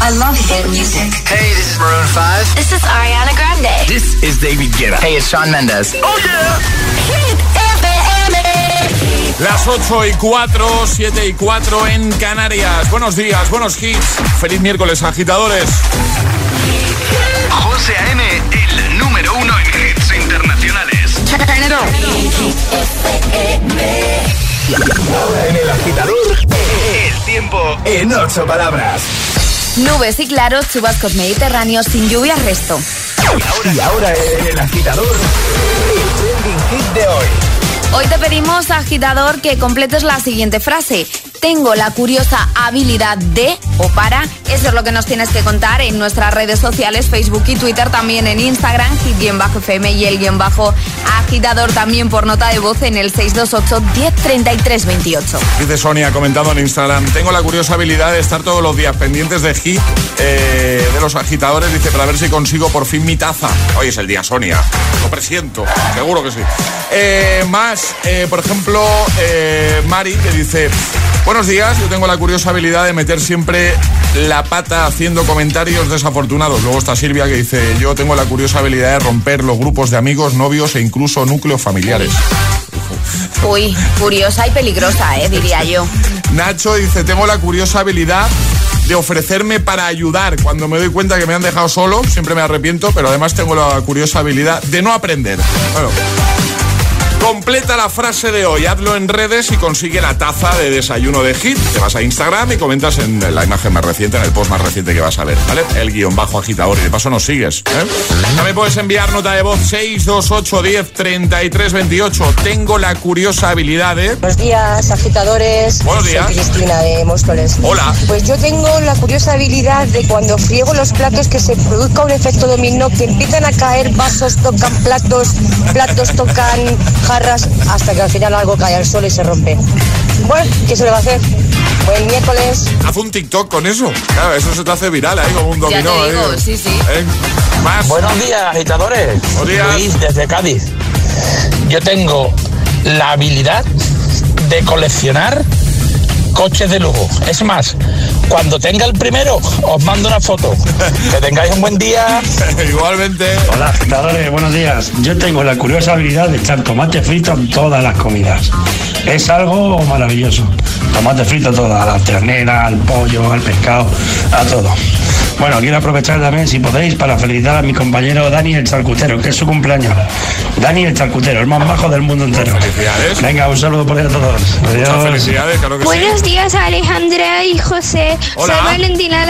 I love hit music. Hey, this is Maroon 5. This is Ariana Grande. This is David Guetta. Hey, it's Sean Mendes. Oh yeah. Hit FM. Las 8 y 4, 7 y 4 en Canarias. Buenos días, buenos hits. Feliz miércoles, agitadores. José A.M., el número uno en hits internacionales. Ahora en el agitador, el tiempo en ocho palabras. Nubes y claros, chubascos mediterráneos sin lluvia, resto. Y ahora, el agitador, el trending hit de hoy. Hoy te pedimos, agitador, que completes la siguiente frase tengo la curiosa habilidad de o para. Eso es lo que nos tienes que contar en nuestras redes sociales, Facebook y Twitter, también en Instagram, hit-fm y el guion bajo agitador también por nota de voz en el 628 1033 28. Dice Sonia comentando en Instagram, tengo la curiosa habilidad de estar todos los días pendientes de hit eh, de los agitadores, dice, para ver si consigo por fin mi taza. Hoy es el día, Sonia. Lo presiento, seguro que sí. Eh, más, eh, por ejemplo, Mari, que dice, Buenos días, yo tengo la curiosa habilidad de meter siempre la pata haciendo comentarios desafortunados. Luego está Silvia que dice, yo tengo la curiosa habilidad de romper los grupos de amigos, novios e incluso núcleos familiares. Uy, curiosa y peligrosa, eh, diría yo. Nacho dice, tengo la curiosa habilidad de ofrecerme para ayudar. Cuando me doy cuenta que me han dejado solo, siempre me arrepiento, pero además tengo la curiosa habilidad de no aprender. Bueno, Completa la frase de hoy, hazlo en redes y consigue la taza de desayuno de hit. Te vas a Instagram y comentas en la imagen más reciente, en el post más reciente que vas a ver, ¿vale? El guion bajo agitador y de paso nos sigues. ¿eh? También puedes enviar nota de voz 628 10 33 28. Tengo la curiosa habilidad de. Buenos días, agitadores. Buenos días. Soy Cristina de Móstoles. Hola. Pues yo tengo la curiosa habilidad de cuando friego los platos que se produzca un efecto dominó, que empiezan a caer vasos, tocan platos, platos tocan jarras hasta que al final algo cae al suelo y se rompe. Bueno, ¿qué se le va a hacer? Buen miércoles. Haz un TikTok con eso. Claro, eso se te hace viral ahí como un dominó. Ya te digo, sí, sí. ¿Eh? Más. Buenos días, agitadores. Buenos días. Luis, desde Cádiz. Yo tengo la habilidad de coleccionar coches de lujo. Es más, cuando tenga el primero, os mando una foto. Que tengáis un buen día. Igualmente. Hola, agitadores, buenos días. Yo tengo la curiosa habilidad de echar tomate frito en todas las comidas. Es algo maravilloso. Tomate frito toda, a la ternera, al pollo, al pescado, a todo. Bueno, quiero aprovechar también, si podéis, para felicitar a mi compañero Dani el Charcutero, que es su cumpleaños. Dani el Charcutero, el más bajo del mundo entero. Felicidades. Venga, un saludo por ahí a todos. Muchas felicidades, claro que Buenos sí. Días Alejandra y José. Hola. Soy Valentina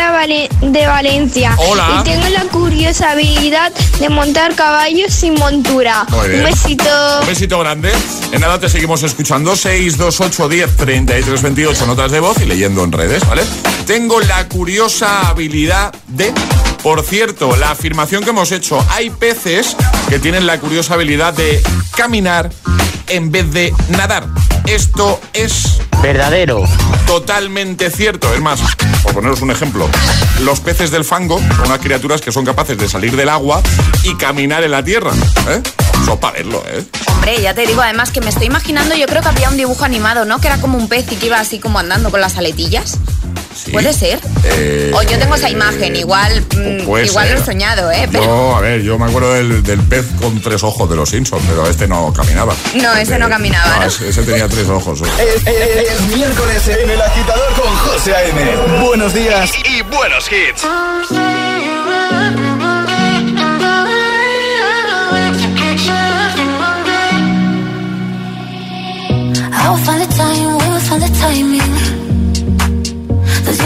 de Valencia. Hola. Y tengo la curiosa habilidad de montar caballos sin montura. Muy bien. Un besito. Un besito grande. En nada te seguimos escuchando. 628 10 33 28 notas de voz y leyendo en redes, ¿vale? Tengo la curiosa habilidad de. Por cierto, la afirmación que hemos hecho, hay peces que tienen la curiosa habilidad de caminar en vez de nadar. Esto es Verdadero. totalmente cierto. Es más, por poneros un ejemplo, los peces del fango son unas criaturas que son capaces de salir del agua y caminar en la tierra. ¿eh? Eso para verlo, ¿eh? Hombre, ya te digo, además que me estoy imaginando, yo creo que había un dibujo animado, ¿no? Que era como un pez y que iba así como andando con las aletillas. Sí. ¿Puede ser? Eh, o yo tengo esa imagen, igual, mm, igual ser. lo he soñado, ¿eh? Pero Yo, a ver, yo me acuerdo del, del pez con tres ojos de los Simpsons, pero este no caminaba. No, ese no caminaba, ¿no? ese, ese tenía tres ojos. ¿eh? Es, es- es miércoles en el agitador con José A.M. Buenos días. y buenos hits. I will find the time, we will find the timing.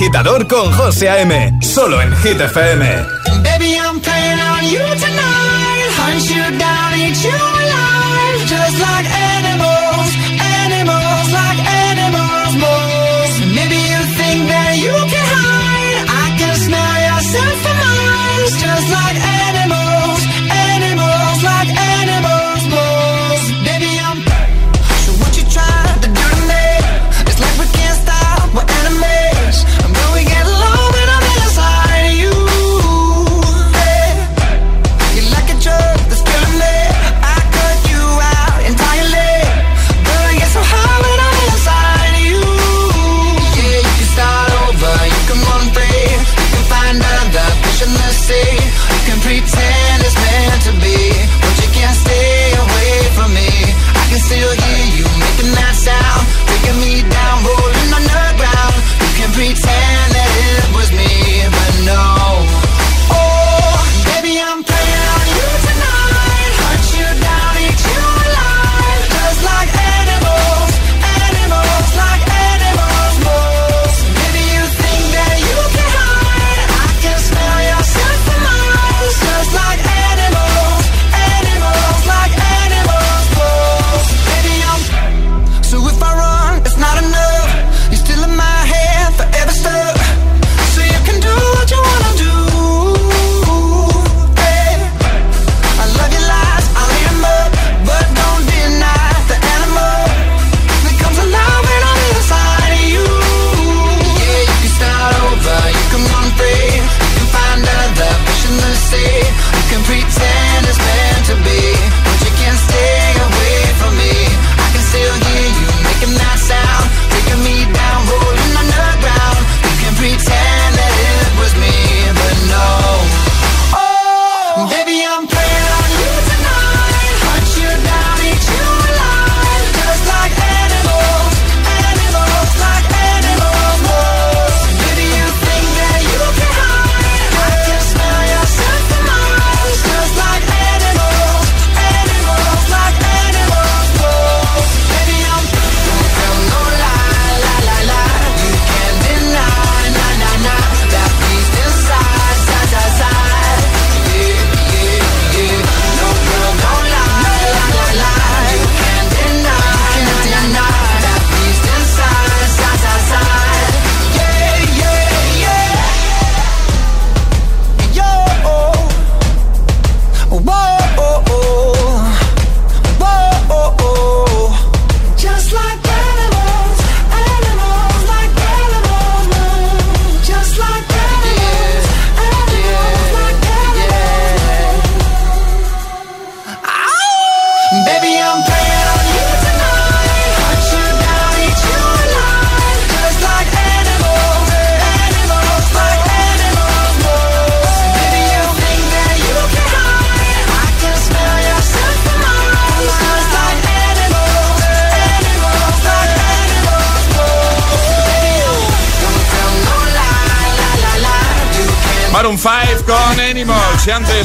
agitador con José A.M. Solo en Hit FM.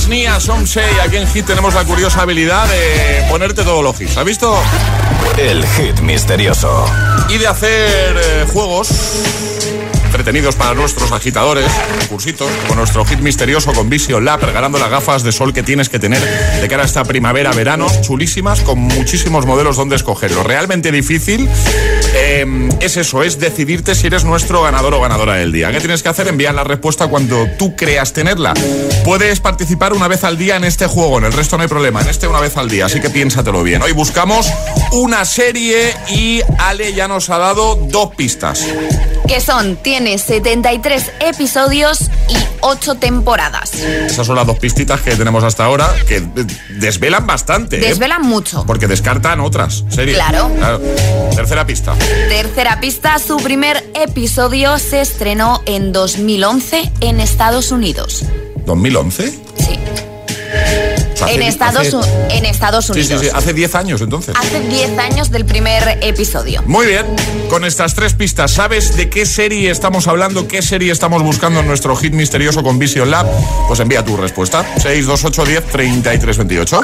Antes Nia Somsei, aquí en Hit tenemos la curiosa habilidad de ponerte todos los hits. ¿Has visto? El hit misterioso. Y de hacer eh, juegos entretenidos para nuestros agitadores, cursitos, como nuestro hit misterioso con Vision Lab, regalando las gafas de sol que tienes que tener de cara a esta primavera-verano, chulísimas, con muchísimos modelos donde escoger. Lo realmente difícil es eso, es decidirte si eres nuestro ganador o ganadora del día. ¿Qué tienes que hacer? Enviar la respuesta cuando tú creas tenerla. Puedes participar una vez al día en este juego, en el resto no hay problema, en este una vez al día, así que piénsatelo bien. Hoy buscamos una serie y Ale ya nos ha dado dos pistas. Que son, tiene 73 episodios y 8 temporadas. Esas son las dos pistitas que tenemos hasta ahora, que de- desvelan bastante. ¿eh? Desvelan mucho. Porque descartan otras series. Claro. Tercera pista. Tercera pista, su primer episodio se estrenó en 2011 en Estados Unidos. ¿2011? Sí. Sea, En hace- Estados, hace- en Estados Sí, Unidos. sí, sí, hace 10 años entonces. Hace 10 años del primer episodio. Muy bien, con estas tres pistas, ¿sabes de qué serie estamos hablando? ¿Qué serie estamos buscando en nuestro hit misterioso con Vision Lab? Pues envía tu respuesta. 628 10 33 28.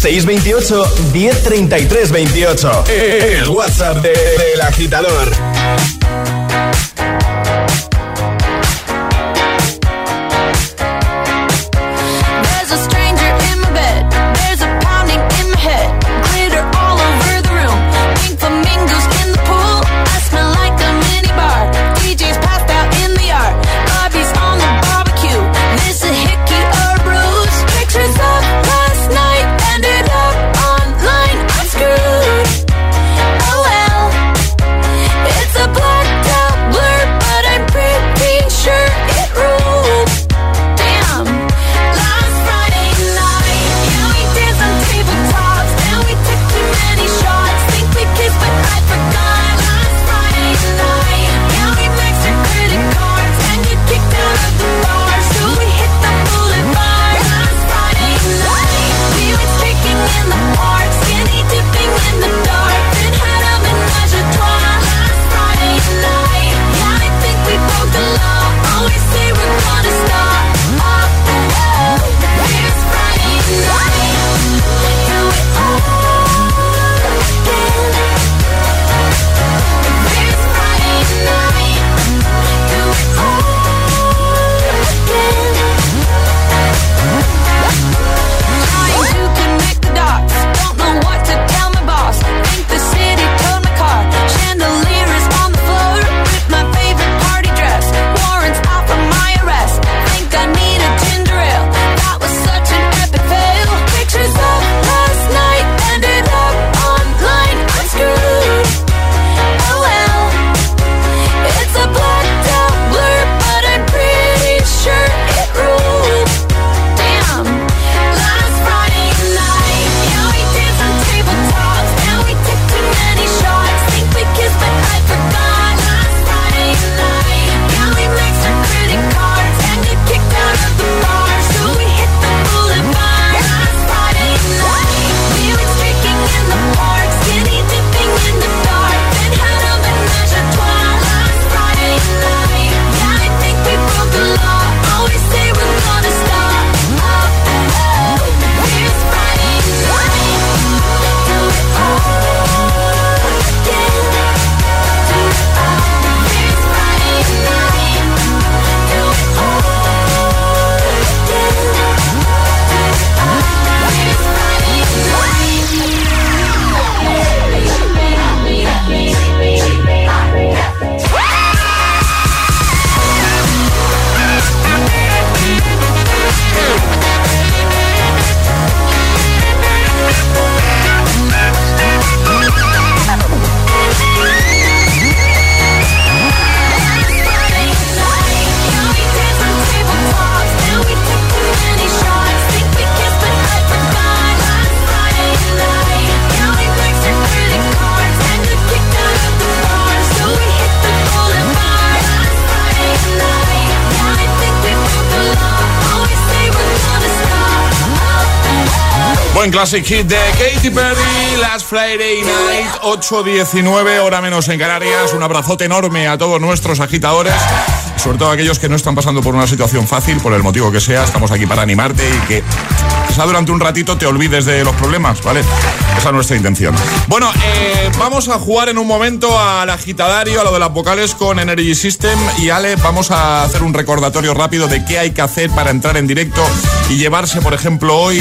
628 1033 28. El WhatsApp de- del agitador. Buen classic hit de Katy Perry, Last Friday Night, 8.19, hora menos en Canarias. Un abrazote enorme a todos nuestros agitadores, sobre todo a aquellos que no están pasando por una situación fácil, por el motivo que sea. Estamos aquí para animarte y que quizá durante un ratito te olvides de los problemas, ¿vale? Esa es nuestra intención. Bueno, eh, vamos a jugar en un momento al agitadario, a lo de las vocales con Energy System. Y Ale, vamos a hacer un recordatorio rápido de qué hay que hacer para entrar en directo y llevarse, por ejemplo, hoy.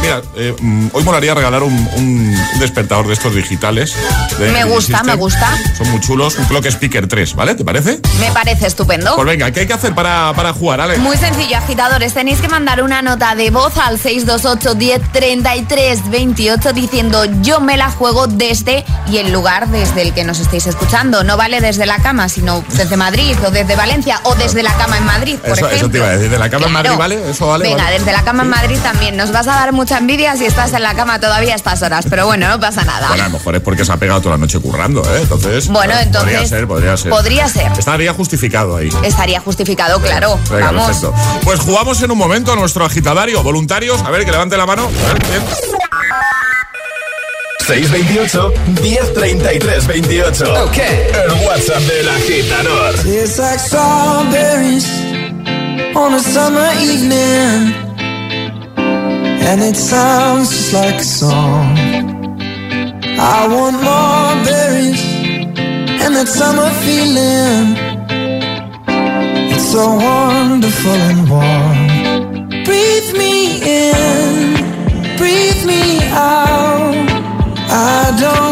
Mira, eh, mm, hoy molaría regalar un, un despertador de estos digitales. de Me gusta, me gusta. Son muy chulos. Un Clock Speaker 3, ¿vale? ¿Te parece? Me parece estupendo. Pues venga, ¿qué hay que hacer para, para jugar, Ale? Muy sencillo, agitadores. Tenéis que mandar una nota de voz al 628 10 33 28 diciendo yo me la juego desde y el lugar desde el que nos estéis escuchando. No vale desde la cama, sino desde Madrid o desde Valencia o desde la cama en Madrid, por Eso, ejemplo. eso te iba a decir. De la cama en. Madrid, ¿vale? Eso vale. Venga, vale. desde la cama en Madrid también. Nos vas a dar mucha envidia si estás en la cama todavía a estas horas, pero bueno, no pasa nada. Bueno, a lo mejor es porque se ha pegado toda la noche currando, ¿eh? Entonces. Bueno, claro, entonces- Podría ser, podría ser. podría ser. Estaría justificado ahí. Estaría justificado, claro. Venga, Vamos. perfecto. Pues jugamos en un momento a nuestro agitadario. A ver, que levante la mano. A ver, bien. 628 1033 28. Ok. El WhatsApp del agitador. It's like strawberries on a summer evening, and it sounds just like a song. I want more berries and that summer feeling. It's so wonderful and warm. I don't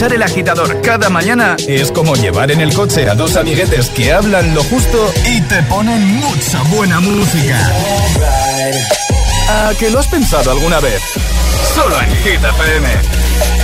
El agitador cada mañana es como llevar en el coche a dos amiguetes que hablan lo justo y te ponen mucha buena música. ¿A que lo has pensado alguna vez? Solo en Hit FM.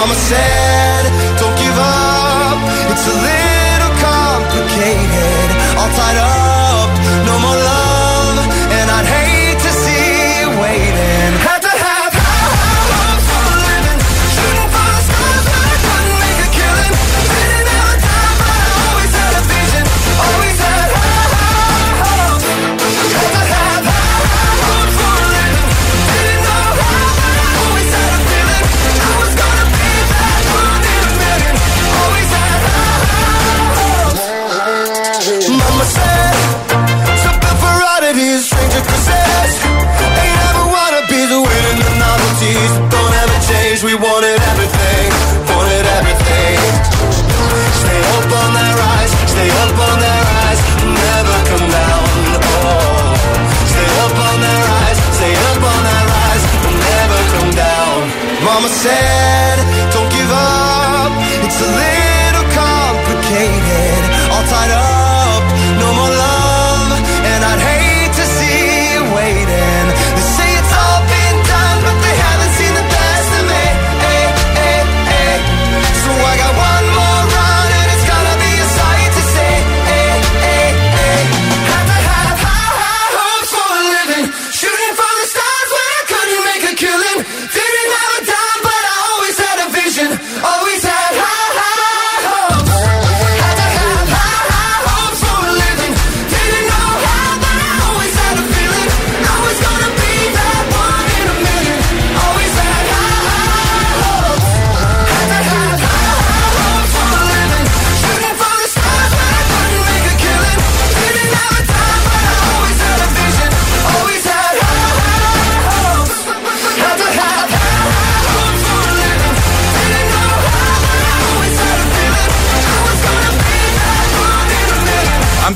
Mama said, stranger possessed. Ain't ever wanna be the winning the novelties. Don't ever change, we wanted everything, wanted everything. Stay up on that rise, stay up on that rise, never come down. Oh, stay up on that rise, stay up on that rise, never come down. Mama said,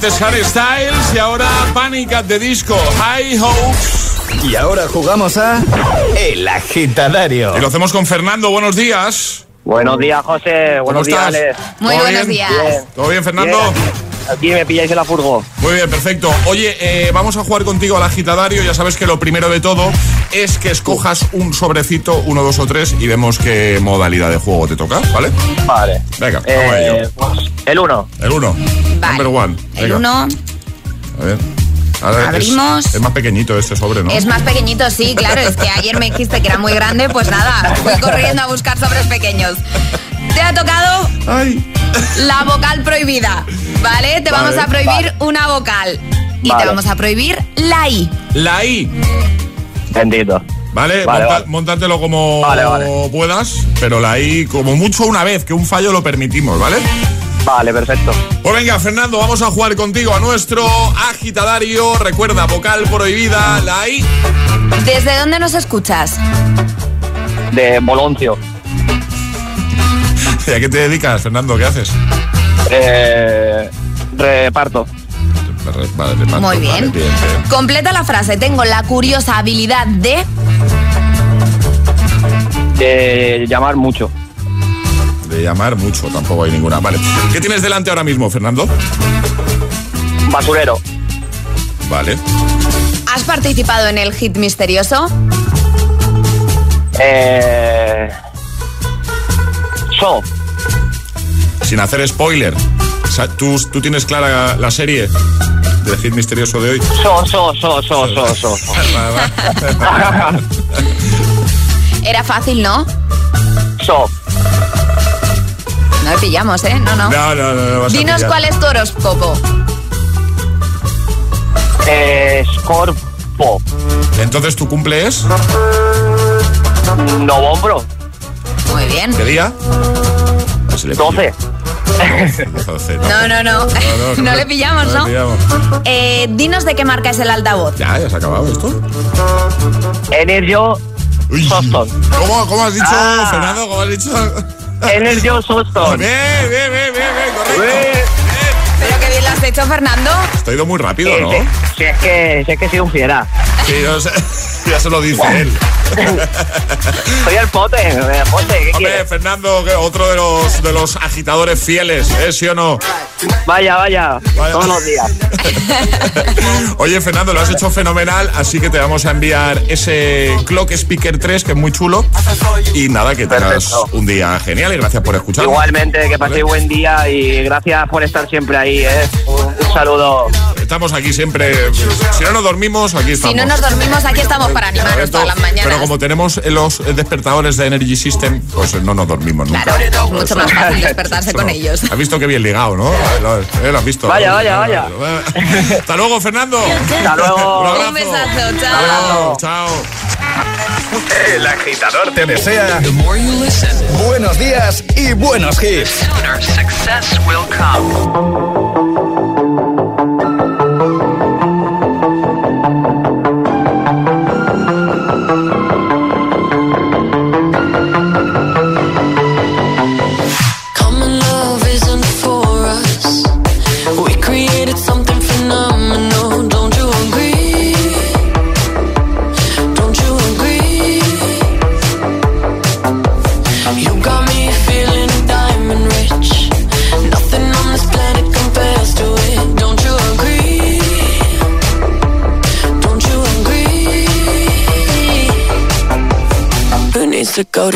Antes Harry Styles y ahora Panic at the Disco. High Hopes. Y ahora jugamos a El Agitadario. Y lo hacemos con Fernando. Buenos días. Buenos días, José. ¿Cómo Buenos días? Alex. Muy ¿Todo buenos bien? días. ¿Todo bien, Fernando? Bien. Aquí me pilláis en la furgo. Muy bien, perfecto. Oye, eh, vamos a jugar contigo al agitadario. Ya sabes que lo primero de todo es que escojas un sobrecito, uno, dos o tres, y vemos qué modalidad de juego te toca, ¿vale? Vale. Venga, vamos a ello. Eh, pues, el uno. El uno. Vale. Number one. El uno A ver. Ahora es- Abrimos. Es, más pequeñito este sobre, ¿no? es más pequeñito, sí, claro. Es que ayer me dijiste que era muy grande, pues nada, fui corriendo a buscar sobres pequeños. Te ha tocado Ay. la vocal prohibida, ¿vale? Te Vale. vamos a prohibir una vocal. Y te vamos a prohibir la I. La I. Bendito. ¿Vale? Vale, Monta- vale. Móntatelo como Vale, vale. puedas, pero la I como mucho una vez, que un fallo lo permitimos, ¿vale? Vale, perfecto. Pues venga, Fernando, vamos a jugar contigo a nuestro agitadario. Recuerda, vocal prohibida, la I. ¿Desde dónde nos escuchas? De Boloncio. ¿Y a qué te dedicas, Fernando? ¿Qué haces? Eh, reparto. Vale, Muy vale, bien. bien. Completa la frase. Tengo la curiosa habilidad de... De llamar mucho. De llamar mucho, tampoco hay ninguna. Vale. ¿Qué tienes delante ahora mismo, Fernando? Basurero. Vale. ¿Has participado en el hit misterioso? Eh, so. Sin hacer spoiler. ¿tú, tú tienes clara la serie del hit misterioso de hoy. So, so, so, so, so, so. Era fácil, ¿no? so. No le pillamos, ¿eh? No, no. No, no, no, no vas a Dinos pillar. cuál es tu horóscopo. Eh, Scorpo. Entonces, ¿tu cumple es? Novombro. Muy bien. ¿Qué día? A ver si le 12. Pillo. 12, No, no, no. No le pillamos, no ¿no? le pillamos. Eh, dinos de qué marca es el altavoz. Ya, ya se ha acabado esto. Energio. Soston. ¿Cómo, ¿Cómo has dicho, Ah. Fernando? ¿Cómo has dicho? Energio Soston. Bien, bien, bien, bien, bien, correcto. Pero qué bien lo has hecho, Fernando. Esto ha ido muy rápido, ¿no? Si, si es que, si es que soy un fiera. Sí, yo sé- ya se lo dice él. Soy el pote, el pote, ¿qué Hombre, quieres? Fernando, otro de los, de los agitadores fieles, ¿eh? ¿Sí o no? Vaya, vaya, Vaya. todos los días. Oye, Fernando, lo has hecho fenomenal, así que te vamos a enviar ese Clock Speaker 3, que es muy chulo. Y nada, que tengas Perfecto. un día genial y gracias por escuchar. Igualmente, que paséis buen día y gracias por estar siempre ahí, ¿eh? Un, un saludo. Estamos aquí siempre. Si no nos dormimos, aquí estamos. Si no nos dormimos, aquí estamos para animarnos Correcto. todas las mañanas. Pero como tenemos los despertadores de Energy System, pues no nos dormimos nunca. Claro, es mucho más fácil despertarse con ellos. Has visto que bien ligado, ¿no? Lo, eh, lo has visto. Vaya, vaya, vaya. Hasta luego, Fernando. Hasta luego. Un. Un besazo, Hasta chao. luego, Chao. El agitador te desea buenos días y buenos hits. Sooner success will come.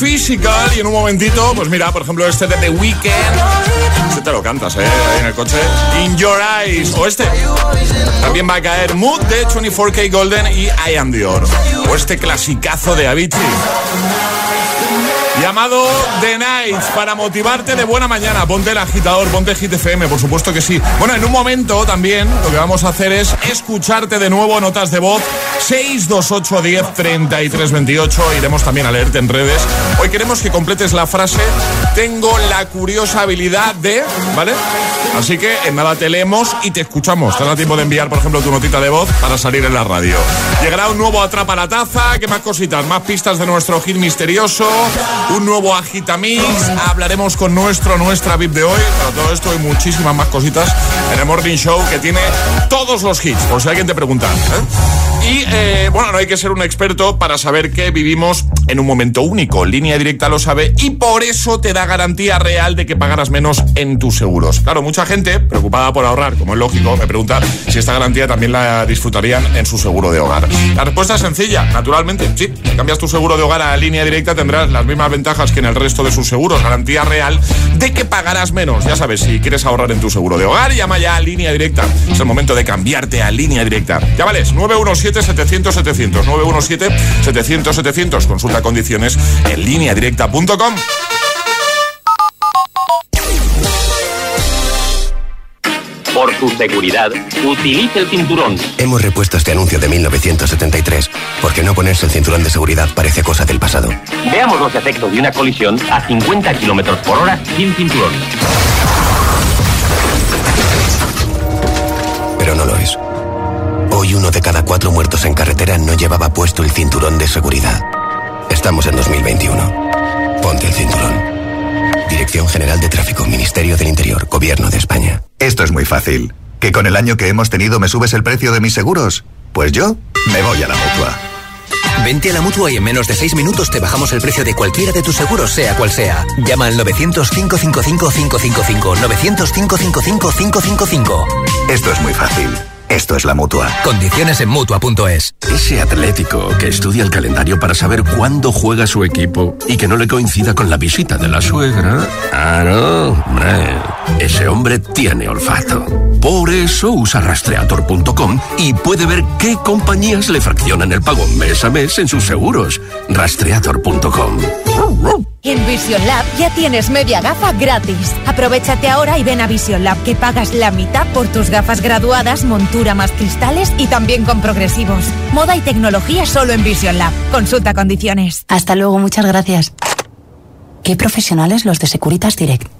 Physical. Y en un momentito, pues mira, por ejemplo, este de The Weeknd. Este te lo cantas, ¿eh? En el coche. In Your Eyes. O este. También va a caer Mood de 24K Golden y I Am Dior. O este clasicazo de Avicii. Llamado The Nights para motivarte de buena mañana. Ponte el agitador, ponte Hit FM, por supuesto que sí. Bueno, en un momento también lo que vamos a hacer es escucharte de nuevo notas de voz 628 10 33 28. Iremos también a leerte en redes. Hoy queremos que completes la frase Tengo la curiosa habilidad de. ¿Vale? Así que en nada te leemos y te escuchamos. Te da tiempo de enviar, por ejemplo, tu notita de voz para salir en la radio. Llegará un nuevo Atrapa la Taza. ¿Qué más cositas? Más pistas de nuestro hit misterioso. Un nuevo Agitamix. Hablaremos con nuestro, nuestra VIP de hoy. Para todo esto y muchísimas más cositas en el Morning Show que tiene todos los hits, por si alguien te pregunta. ¿eh? Y eh, bueno, no hay que ser un experto para saber que vivimos en un momento único. Línea directa lo sabe y por eso te da garantía real de que pagarás menos en tus seguros. Claro, mucha gente preocupada por ahorrar, como es lógico, me pregunta si esta garantía también la disfrutarían en su seguro de hogar. La respuesta es sencilla, naturalmente, sí. Si cambias tu seguro de hogar a línea directa tendrás las mismas ventajas que en el resto de sus seguros. Garantía real de que pagarás menos. Ya sabes, si quieres ahorrar en tu seguro de hogar, llama ya a línea directa. Es el momento de cambiarte a línea directa. Llámales 917-700-700. 917-700-700. Consulta condiciones en línea directa.com. Por tu seguridad, utilice el cinturón. Hemos repuesto este anuncio de 1973 porque no ponerse el cinturón de seguridad parece cosa del pasado. Veamos los efectos de una colisión a 50 kilómetros por hora sin cinturón. Hoy uno de cada cuatro muertos en carretera no llevaba puesto el cinturón de seguridad. Estamos en 2021. Ponte el cinturón. Dirección General de Tráfico, Ministerio del Interior, Gobierno de España. Esto es muy fácil. ¿Que con el año que hemos tenido me subes el precio de mis seguros? Pues yo me voy a la mutua. Vente a la mutua y en menos de 6 minutos te bajamos el precio de cualquiera de tus seguros, sea cual sea. Llama al 900-555-555. 900-555-555. Esto es muy fácil. Esto es la mutua. Condiciones en mutua.es. Ese atlético que estudia el calendario para saber cuándo juega su equipo y que no le coincida con la visita de la suegra. Ah, no, hombre. Ese hombre tiene olfato. Por eso usa rastreator.com y puede ver qué compañías le fraccionan el pago mes a mes en sus seguros. Rastreator.com. En Vision Lab ya tienes media gafa gratis. Aprovechate ahora y ven a Vision Lab que pagas la mitad por tus gafas graduadas, montura más cristales y también con progresivos. Moda y tecnología solo en Vision Lab. Consulta condiciones. Hasta luego, muchas gracias. Qué profesionales los de Securitas Direct.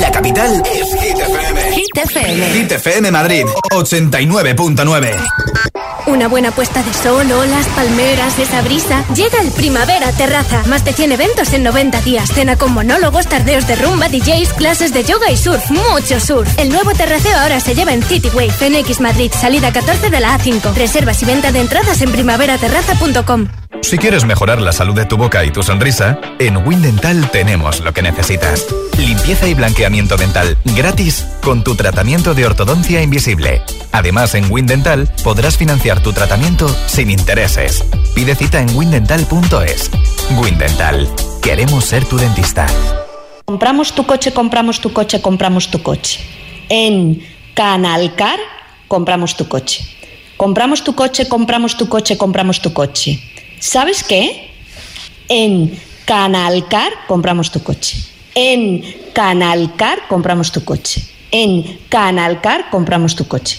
La capital es Hit FM. Hit FM. Hit FM Madrid, 89.9. Una buena puesta de sol, olas, palmeras, esa brisa. Llega el Primavera Terraza. Más de 100 eventos en 90 días. Cena con monólogos, tardeos de rumba, DJs, clases de yoga y surf. Mucho surf. El nuevo terraceo ahora se lleva en Cityway, Fenix Madrid, salida 14 de la A5. Reservas y venta de entradas en primaveraterraza.com. Si quieres mejorar la salud de tu boca y tu sonrisa, en Windental tenemos lo que necesitas. Limpieza y blanqueamiento dental gratis con tu tratamiento de ortodoncia invisible. Además, en Windental podrás financiar tu tratamiento sin intereses. Pide cita en windental.es. Windental. Queremos ser tu dentista. Compramos tu coche, compramos tu coche, compramos tu coche. En Canalcar compramos tu coche. Compramos tu coche, compramos tu coche, compramos tu coche. ¿Sabes qué? En Canalcar compramos tu coche. En Canalcar compramos tu coche. En Canalcar compramos tu coche.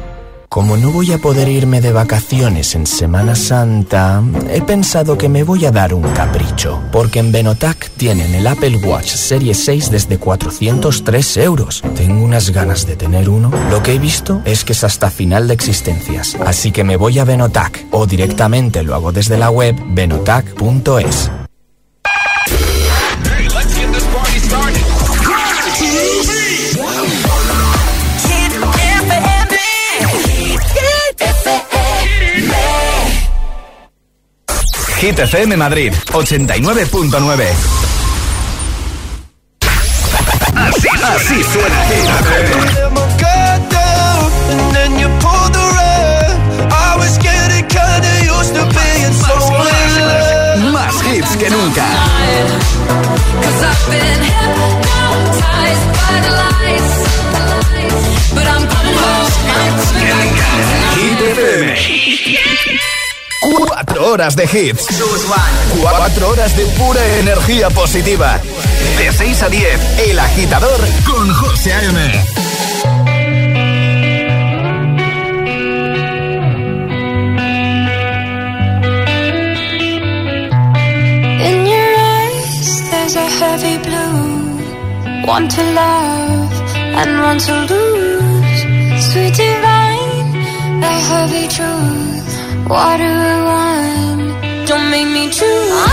Como no voy a poder irme de vacaciones en Semana Santa, he pensado que me voy a dar un capricho, porque en Benotac tienen el Apple Watch Serie 6 desde 403 euros. Tengo unas ganas de tener uno. Lo que he visto es que es hasta final de existencias, así que me voy a Benotac o directamente lo hago desde la web benotac.es. Hit FM Madrid 89.9. Así, así suena Más hits que nunca. horas de hits. 4 horas de pura energía positiva. De 6 a 10, El Agitador con José A.M. In your eyes there's a heavy blue. One to love and one to lose. Sweet divine, the heavy truth. Water 神啊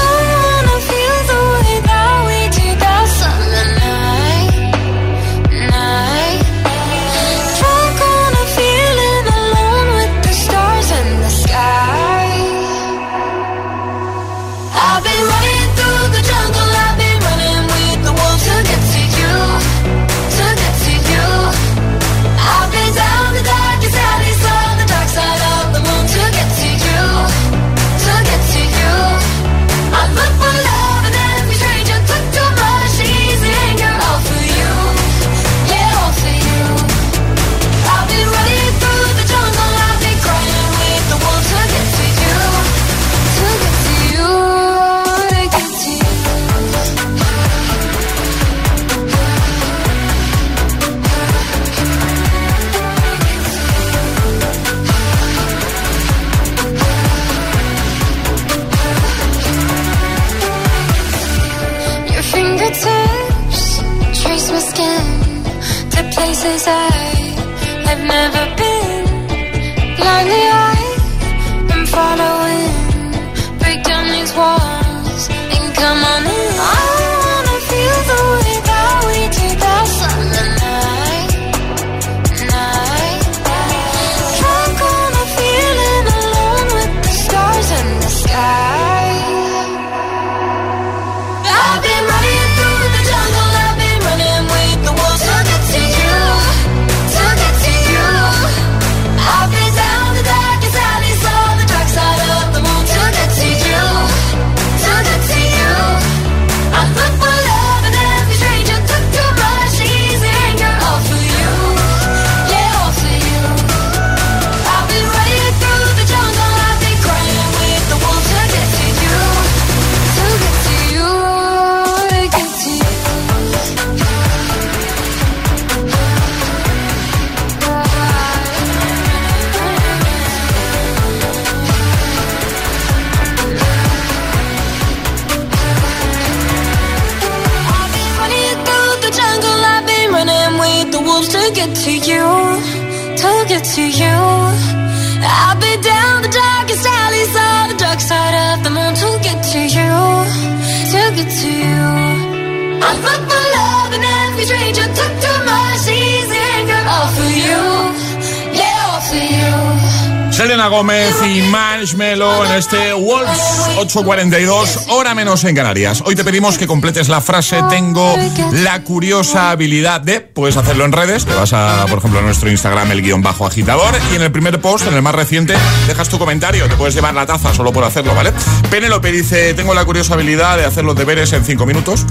Gómez y Marshmello en este Wolves 842, hora menos en Canarias. Hoy te pedimos que completes la frase tengo la curiosa habilidad de, puedes hacerlo en redes, te vas a, por ejemplo, a nuestro Instagram, el guion bajo agitador, y en el primer post, en el más reciente, dejas tu comentario, te puedes llevar la taza solo por hacerlo, ¿vale? Penélope dice, tengo la curiosa habilidad de hacer los deberes en cinco minutos,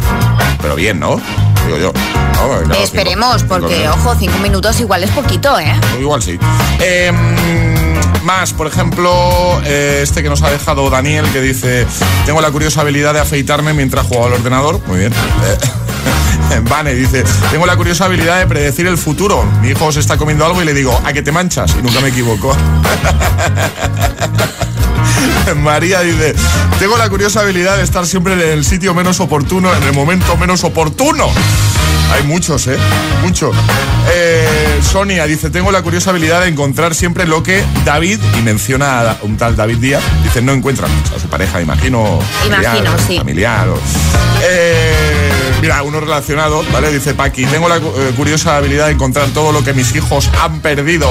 pero bien, ¿no? Digo yo. No, claro, Esperemos, cinco- porque, cinco- ojo, cinco minutos igual es poquito, ¿eh? Igual sí. Eh, más, por ejemplo, eh, este que nos ha dejado Daniel, que dice, tengo la curiosa habilidad de afeitarme mientras juego al ordenador. Muy bien. Eh, Vane dice, tengo la curiosa habilidad de predecir el futuro. Mi hijo se está comiendo algo y le digo, ¿a que te manchas? Y nunca me equivoco. María dice, tengo la curiosa habilidad de estar siempre en el sitio menos oportuno, en el momento menos oportuno. Hay muchos, ¿eh? Muchos. Eh, Sonia dice, tengo la curiosa habilidad de encontrar siempre lo que David, y menciona a un tal David Díaz, dice, no encuentra a su pareja, imagino. Imagino, sí. Familiar. o- Eh, Mira, uno relacionado, ¿vale? Dice Paqui, tengo la eh, curiosa habilidad de encontrar todo lo que mis hijos han perdido.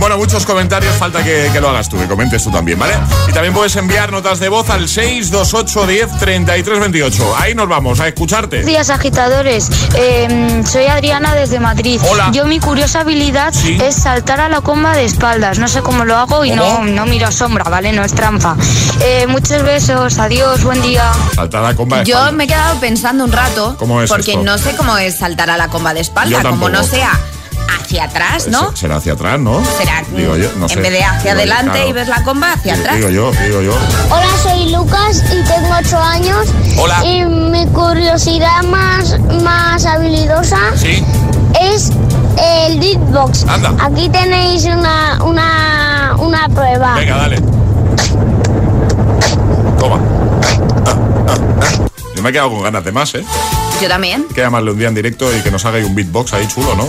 Bueno, muchos comentarios, falta que, que lo hagas tú, que comentes tú también, ¿vale? Y también puedes enviar notas de voz al 628 10 33 28. Ahí nos vamos a escucharte. Buenos días, agitadores. Eh, soy Adriana desde Madrid. Hola. Yo mi curiosa habilidad es saltar a la comba de espaldas. No sé cómo lo hago y no, ¿Cómo? no miro a sombra, ¿vale? No es trampa. Eh, muchos besos, adiós, buen día. Saltar a comba de Yo me he quedado pensando un rato. ¿Cómo es Porque esto? no sé cómo es saltar a la comba de espalda. Como no sea hacia atrás, ¿no? Se- Será hacia atrás, ¿no? Será Digo yo, no sé. en vez de hacia Digo yo, adelante claro. y ves la comba hacia atrás. Digo yo, digo yo. Hola, soy Lucas y tengo 8 años. Hola. Y mi curiosidad más, más habilidosa Sí. es el beatbox. Anda. Aquí tenéis una, una, una prueba. Venga, dale. Toma. Ah, ah, ah. Yo me he quedado con ganas de más, ¿eh? Yo también. Que llamarle un día en directo y que nos haga ahí un beatbox ahí chulo, ¿no?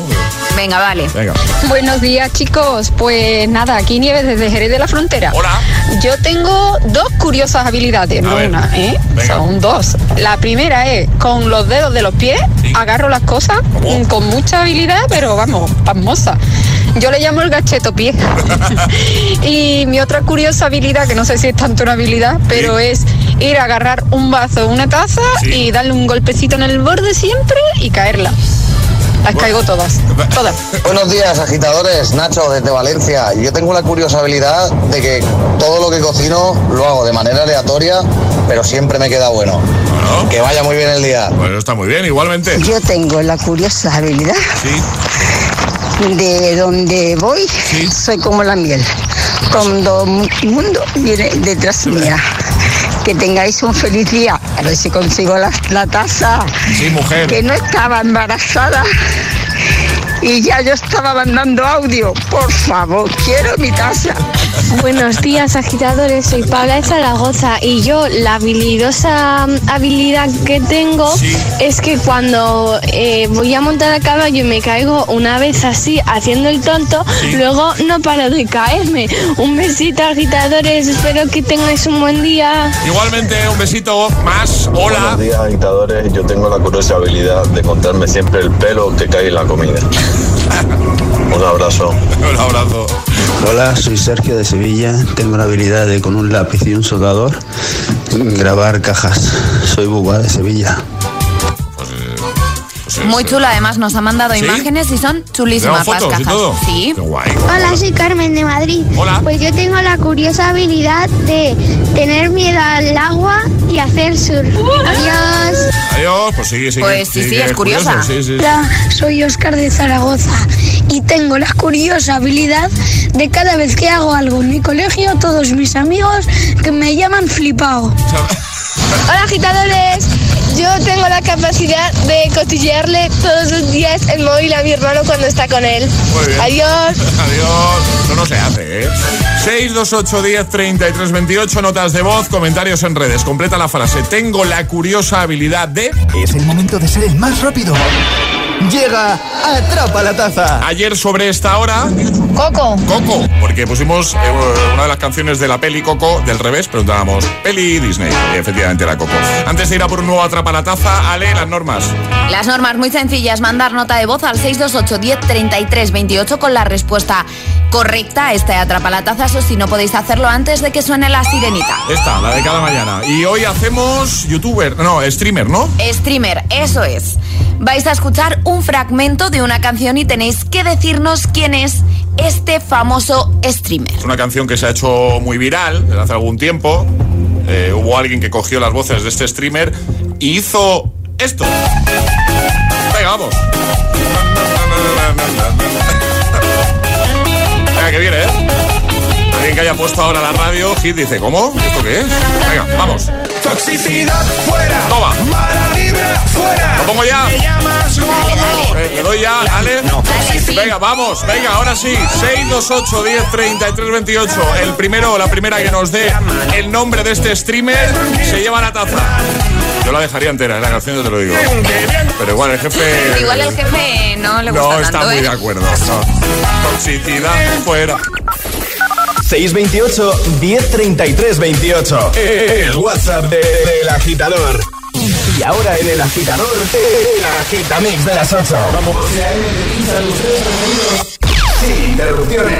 Venga, vale. Venga. Buenos días chicos, pues nada, aquí Nieves desde Jerez de la Frontera. Hola. Yo tengo dos curiosas habilidades, no ver, una, ¿eh? venga. Son dos. La primera es con los dedos de los pies, agarro las cosas con mucha habilidad, pero vamos, pasmosa. Yo le llamo el gacheto pie. y mi otra curiosa habilidad, que no sé si es tanto una habilidad, pero es ir a agarrar un vaso, una taza y darle un golpecito en el borde siempre y caerla. Las caigo todas, todas. Buenos días, agitadores. Nacho, desde Valencia. Yo tengo la curiosa habilidad de que todo lo que cocino lo hago de manera aleatoria, pero siempre me queda bueno. Que vaya muy bien el día. Bueno, está muy bien, igualmente. Yo tengo la curiosa habilidad Sí. De donde voy, soy como la miel. Todo el mundo viene detrás mía. Que tengáis un feliz día. A ver si consigo la, la taza. Sí, mujer. Que no estaba embarazada. Y ya yo estaba mandando audio. Por favor, quiero mi taza. Buenos días, agitadores. Soy Paula de Zaragoza y yo la habilidosa habilidad que tengo es que cuando eh, voy a montar a caballo y me caigo una vez así haciendo el tonto, luego no paro de caerme. Un besito, agitadores. Espero que tengáis un buen día. Igualmente, un besito más. Hola. Buenos días, agitadores. Yo tengo la curiosa habilidad de contarme siempre el pelo que cae en la comida. Un abrazo. Un abrazo. Hola, soy Sergio de Sevilla. Tengo la habilidad de con un lápiz y un soldador grabar cajas. Soy Buga de Sevilla. Muy chula, además nos ha mandado ¿Sí? imágenes y son chulísimas ¿Tenemos las y cajas. todo? Sí. Hola, soy Carmen de Madrid. Pues yo tengo la curiosa habilidad de tener miedo al agua y hacer surf. Adiós. Adiós, pues sí, sí. Pues sí, sí, es curiosa. curioso, Sí, sí. Hola, soy Oscar de Zaragoza y tengo la curiosa habilidad de cada vez que hago algo en mi colegio, todos mis amigos que me llaman flipao. Hola, agitadores. Yo tengo la capacidad de cotillearle todos los días el móvil a mi hermano cuando está con él. Muy bien. Adiós. Adiós. Eso no se hace, ¿eh? 628 10 33 28, notas de voz, comentarios en redes. Completa la frase. Tengo la curiosa habilidad de. Es el momento de ser el más rápido. Llega Atrapa la Taza. Ayer sobre esta hora. Coco. Coco, porque pusimos eh, una de las canciones de la peli Coco del revés, preguntábamos, peli Disney. Y efectivamente era Coco. Antes de ir a por un nuevo Atrapa la Taza, Ale, las normas. Las normas muy sencillas, mandar nota de voz al 628 10 33 28 con la respuesta correcta este atrapalataza, eso si no podéis hacerlo antes de que suene la sirenita. Esta, la de cada mañana. Y hoy hacemos youtuber, no, streamer, ¿no? Streamer, eso es. Vais a escuchar un fragmento de una canción y tenéis que decirnos quién es este famoso streamer. Es una canción que se ha hecho muy viral desde hace algún tiempo. Eh, hubo alguien que cogió las voces de este streamer y hizo esto. Venga, vamos. Venga, que viene, ¿eh? Alguien que haya puesto ahora la radio, Hit dice, ¿cómo? ¿Esto qué es? Venga, vamos. Toxicidad fuera. Toma. Mala vibra fuera. ¿Lo pongo ya? Loco. Eh, ¿Le doy ya, Ale? Venga, vamos, venga, ahora sí. 628 10 33 28. El primero o la primera que nos dé el nombre de este streamer se lleva la taza. Yo la dejaría entera, en la canción yo te lo digo. Pero igual el jefe. Igual el jefe no le gusta No tanto, está muy ¿eh? de acuerdo. no. Toxicidad fuera. 628 1033 28. El WhatsApp de- del agitador. Y ahora en el agitador, el agitamix de las 8. Vamos. Sin interrupciones.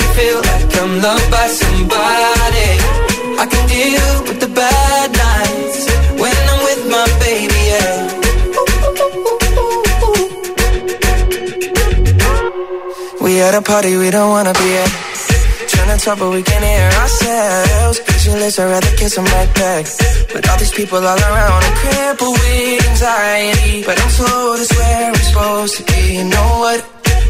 Feel like I'm loved by somebody. I can deal with the bad nights when I'm with my baby, yeah. We at a party we don't wanna be at. Trying to talk but we can't hear ourselves. Pictureless, I'd rather kiss a right back. But all these people all around, I'm crippled with anxiety. But I'm told it's where I'm supposed to be. You know what?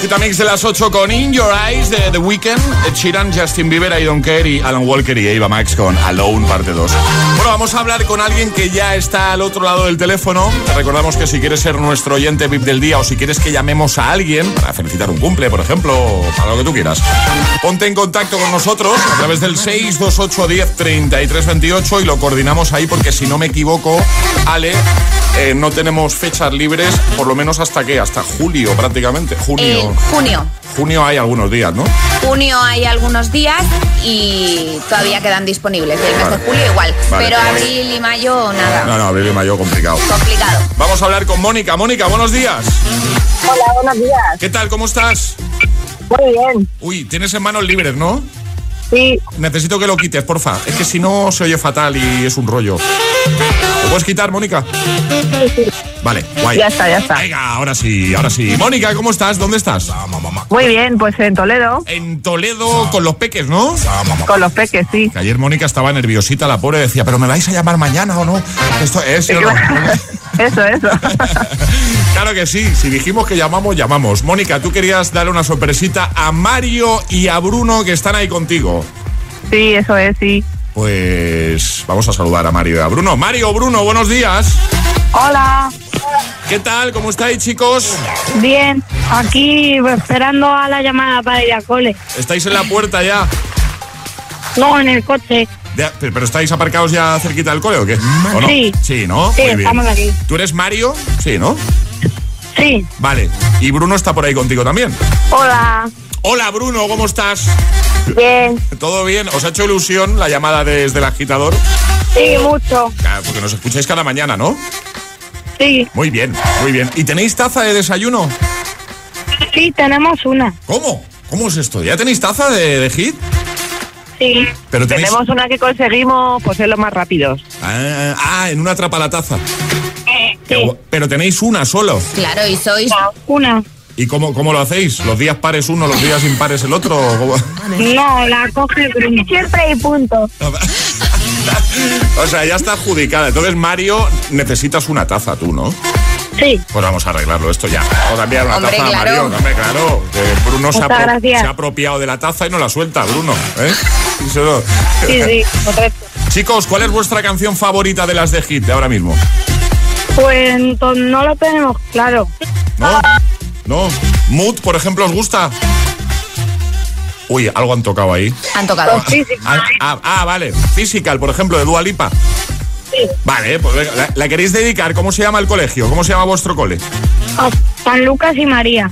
Agitamix de las 8 con In Your Eyes de The Weeknd, Ed Sheeran, Justin Bieber, I Don't Care y Alan Walker y Eva Max con Alone parte 2. Bueno, vamos a hablar con alguien que ya está al otro lado del teléfono. Te recordamos que si quieres ser nuestro oyente VIP del día o si quieres que llamemos a alguien para felicitar un cumple, por ejemplo, o para lo que tú quieras, ponte en contacto con nosotros a través del 628 10 33 28 y lo coordinamos ahí porque si no me equivoco, Ale, eh, no tenemos fechas libres, por lo menos hasta qué, hasta julio prácticamente. Junio. Junio. Junio hay algunos días, ¿no? Junio hay algunos días y todavía quedan disponibles. El mes de julio igual. Vale. Pero abril y mayo nada. No, no, abril y mayo complicado. Complicado. Vamos a hablar con Mónica. Mónica, buenos días. Hola, buenos días. ¿Qué tal? ¿Cómo estás? Muy bien. Uy, tienes en manos libres, ¿no? Sí. Necesito que lo quites, porfa. Es que si no se oye fatal y es un rollo. ¿Lo puedes quitar, Mónica? Vale, guay. Ya está, ya está. Venga, ahora sí, ahora sí. Mónica, ¿cómo estás? ¿Dónde estás? Muy bien, pues en Toledo. En Toledo con los peques, ¿no? Con los peques, sí. Que ayer Mónica estaba nerviosita, la pobre decía, pero ¿me vais a llamar mañana o no? Esto es, ¿sí o no? Eso, eso. Claro que sí, si dijimos que llamamos, llamamos. Mónica, tú querías darle una sorpresita a Mario y a Bruno que están ahí contigo. Sí, eso es, sí. Pues vamos a saludar a Mario y a Bruno. Mario, Bruno, buenos días. Hola. ¿Qué tal? ¿Cómo estáis, chicos? Bien. Aquí esperando a la llamada para ir a cole. ¿Estáis en la puerta ya? No, en el coche. De- pero pero estáis aparcados ya cerquita del cole o qué? ¿O no? Sí. Sí, ¿no? Sí, Muy bien. estamos aquí. ¿Tú eres Mario? Sí, ¿no? Sí. Vale. ¿Y Bruno está por ahí contigo también? Hola. Hola, Bruno, ¿cómo estás? Bien. ¿Todo bien? ¿Os ha hecho ilusión la llamada desde el agitador? Sí, mucho. Claro, porque nos escucháis cada mañana, ¿no? Sí. Muy bien, muy bien. ¿Y tenéis taza de desayuno? Sí, tenemos una. ¿Cómo? ¿Cómo es esto? ¿Ya tenéis taza de, de hit? Sí. Pero tenéis... Tenemos una que conseguimos pues ser los más rápidos. Ah, ah, en una trapa la taza. Qué gu- Pero tenéis una solo. Claro, y sois. Una. ¿Y cómo, cómo lo hacéis? ¿Los días pares uno, los días impares el otro? No, la coge Bruno. Siempre y punto. O sea, ya está adjudicada. Entonces, Mario, necesitas una taza tú, ¿no? Sí. Pues vamos a arreglarlo esto ya. Vamos a enviar una Hombre, taza a. Mario. Hombre, claro. Que Bruno se ha, se apropiado de la taza y no la suelta, Bruno. ¿eh? Eso no. Sí, sí, correcto. Chicos, ¿cuál es vuestra canción favorita de las de hit de ahora mismo? Pues no lo tenemos claro. ¿No? ¿No? ¿Mood, por ejemplo, os gusta? Uy, algo han tocado ahí. Han tocado. Ah, ah, ah, vale. Physical, por ejemplo, de Dua Lipa. Vale, pues venga, la, la queréis dedicar? ¿Cómo se llama el colegio? ¿Cómo se llama vuestro cole? A San Lucas y María.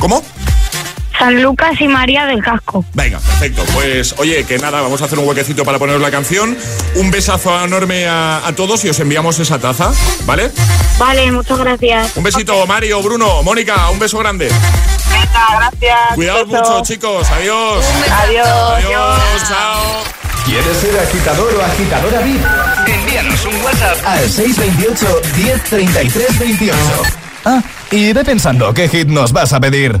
¿Cómo? San Lucas y María del Casco. Venga, perfecto. Pues oye, que nada, vamos a hacer un huequecito para poneros la canción. Un besazo enorme a, a todos y os enviamos esa taza, ¿vale? Vale, muchas gracias. Un besito, Mario, Bruno, Mónica, un beso grande. Venga, gracias. Cuidaos mucho, chicos. Adiós. Adiós. Adiós, chao. ¿Quieres ser agitador o agitadora VIP? Envíanos un WhatsApp Al 628 1033 28. Ah, y ve pensando qué hit nos vas a pedir.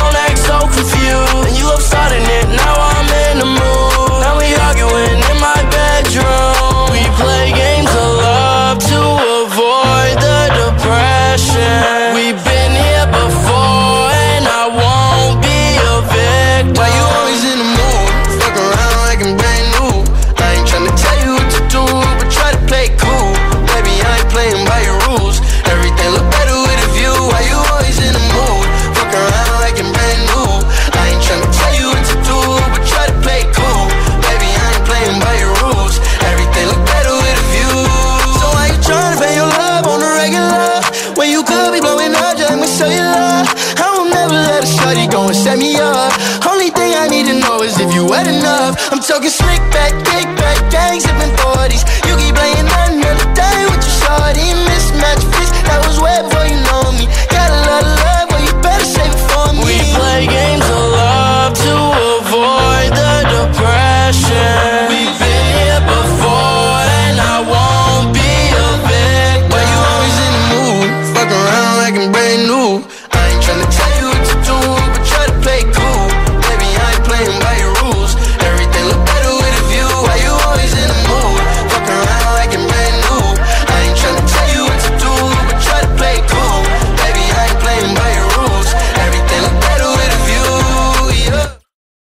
Talking slick back,